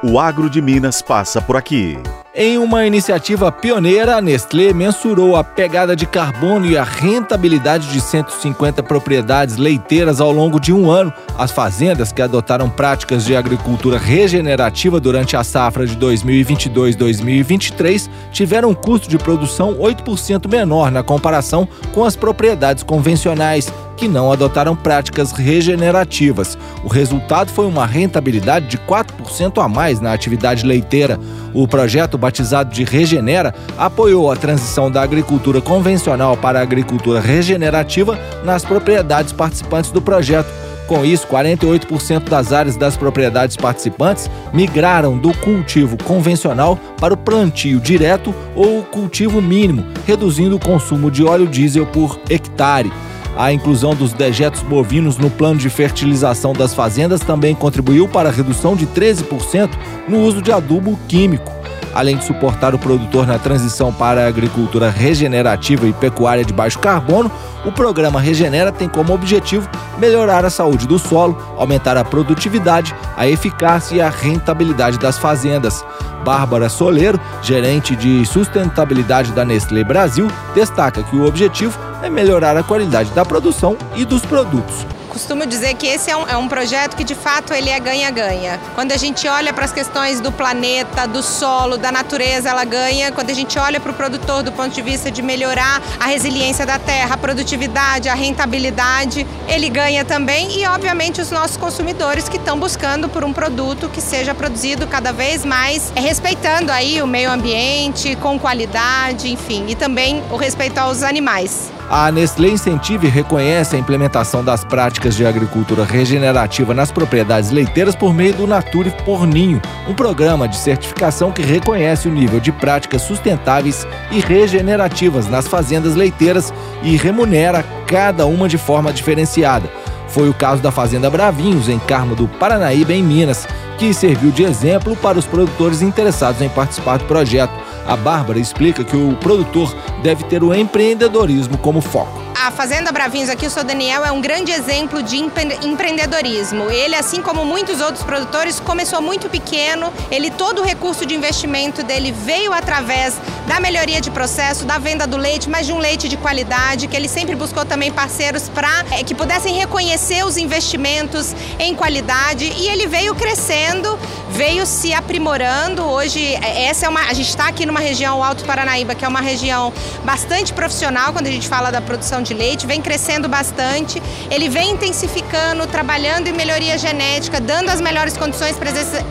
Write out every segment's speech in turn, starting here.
O agro de Minas passa por aqui. Em uma iniciativa pioneira, a Nestlé mensurou a pegada de carbono e a rentabilidade de 150 propriedades leiteiras ao longo de um ano. As fazendas que adotaram práticas de agricultura regenerativa durante a safra de 2022-2023 tiveram um custo de produção 8% menor na comparação com as propriedades convencionais que não adotaram práticas regenerativas. O resultado foi uma rentabilidade de 4% a mais na atividade leiteira. O projeto, batizado de Regenera, apoiou a transição da agricultura convencional para a agricultura regenerativa nas propriedades participantes do projeto. Com isso, 48% das áreas das propriedades participantes migraram do cultivo convencional para o plantio direto ou cultivo mínimo, reduzindo o consumo de óleo diesel por hectare. A inclusão dos dejetos bovinos no plano de fertilização das fazendas também contribuiu para a redução de 13% no uso de adubo químico. Além de suportar o produtor na transição para a agricultura regenerativa e pecuária de baixo carbono, o programa Regenera tem como objetivo melhorar a saúde do solo, aumentar a produtividade, a eficácia e a rentabilidade das fazendas. Bárbara Soleiro, gerente de sustentabilidade da Nestlé Brasil, destaca que o objetivo é melhorar a qualidade da produção e dos produtos costumo dizer que esse é um, é um projeto que de fato ele é ganha-ganha. Quando a gente olha para as questões do planeta, do solo, da natureza, ela ganha. Quando a gente olha para o produtor do ponto de vista de melhorar a resiliência da terra, a produtividade, a rentabilidade, ele ganha também. E obviamente os nossos consumidores que estão buscando por um produto que seja produzido cada vez mais respeitando aí o meio ambiente, com qualidade, enfim, e também o respeito aos animais. A Nestlé incentiva e reconhece a implementação das práticas de agricultura regenerativa nas propriedades leiteiras por meio do Nature por Ninho, um programa de certificação que reconhece o nível de práticas sustentáveis e regenerativas nas fazendas leiteiras e remunera cada uma de forma diferenciada. Foi o caso da Fazenda Bravinhos, em Carmo do Paranaíba, em Minas, que serviu de exemplo para os produtores interessados em participar do projeto. A Bárbara explica que o produtor deve ter o empreendedorismo como foco. A Fazenda Bravinhos aqui, o seu Daniel, é um grande exemplo de empreendedorismo. Ele, assim como muitos outros produtores, começou muito pequeno. Ele todo o recurso de investimento dele veio através da melhoria de processo, da venda do leite, mas de um leite de qualidade, que ele sempre buscou também parceiros para é, que pudessem reconhecer os investimentos em qualidade e ele veio crescendo, veio se aprimorando. Hoje, é, essa é uma, a gente está aqui numa região Alto Paranaíba, que é uma região bastante profissional quando a gente fala da produção de leite, vem crescendo bastante. Ele vem intensificando, trabalhando em melhoria genética, dando as melhores condições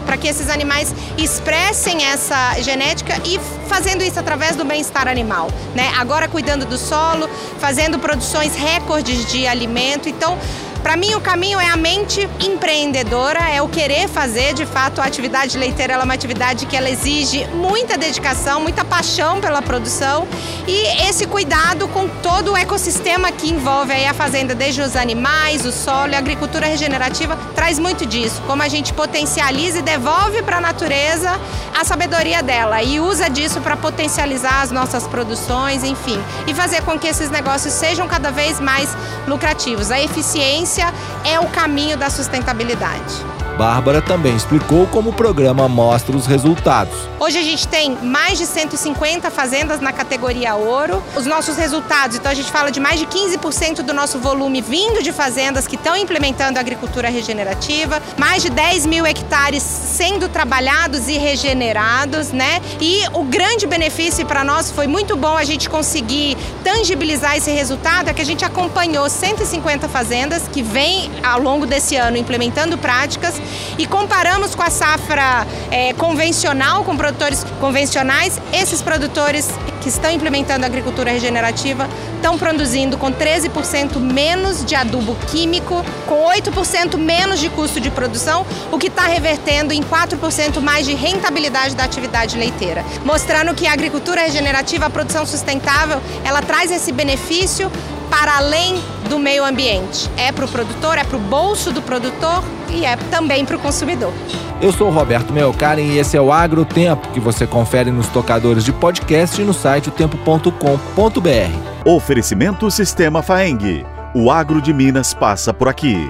para que esses animais expressem essa genética e fazendo isso através do bem-estar animal. Né? Agora cuidando do solo, fazendo produções recordes de alimento. Então, para mim, o caminho é a mente empreendedora, é o querer fazer. De fato, a atividade leiteira é uma atividade que ela exige muita dedicação, muita paixão pela produção e esse cuidado com todo o ecossistema que envolve a fazenda, desde os animais, o solo e a agricultura regenerativa, traz muito disso. Como a gente potencializa e devolve para a natureza a sabedoria dela e usa disso para potencializar as nossas produções, enfim, e fazer com que esses negócios sejam cada vez mais lucrativos. A eficiência é o caminho da sustentabilidade. Bárbara também explicou como o programa mostra os resultados. Hoje a gente tem mais de 150 fazendas na categoria ouro. Os nossos resultados, então a gente fala de mais de 15% do nosso volume vindo de fazendas que estão implementando a agricultura regenerativa, mais de 10 mil hectares sendo trabalhados e regenerados, né? E o grande benefício para nós foi muito bom a gente conseguir tangibilizar esse resultado, é que a gente acompanhou 150 fazendas que vêm ao longo desse ano implementando práticas e comparamos com a safra é, convencional, com produtores convencionais, esses produtores que estão implementando a agricultura regenerativa estão produzindo com 13% menos de adubo químico, com 8% menos de custo de produção, o que está revertendo em 4% mais de rentabilidade da atividade leiteira, mostrando que a agricultura regenerativa, a produção sustentável, ela traz esse benefício para além do meio ambiente. É para o produtor, é para o bolso do produtor e é também para o consumidor. Eu sou o Roberto Melcaren e esse é o Agro Tempo, que você confere nos tocadores de podcast e no site o tempo.com.br. Oferecimento Sistema Faeng. O agro de Minas passa por aqui.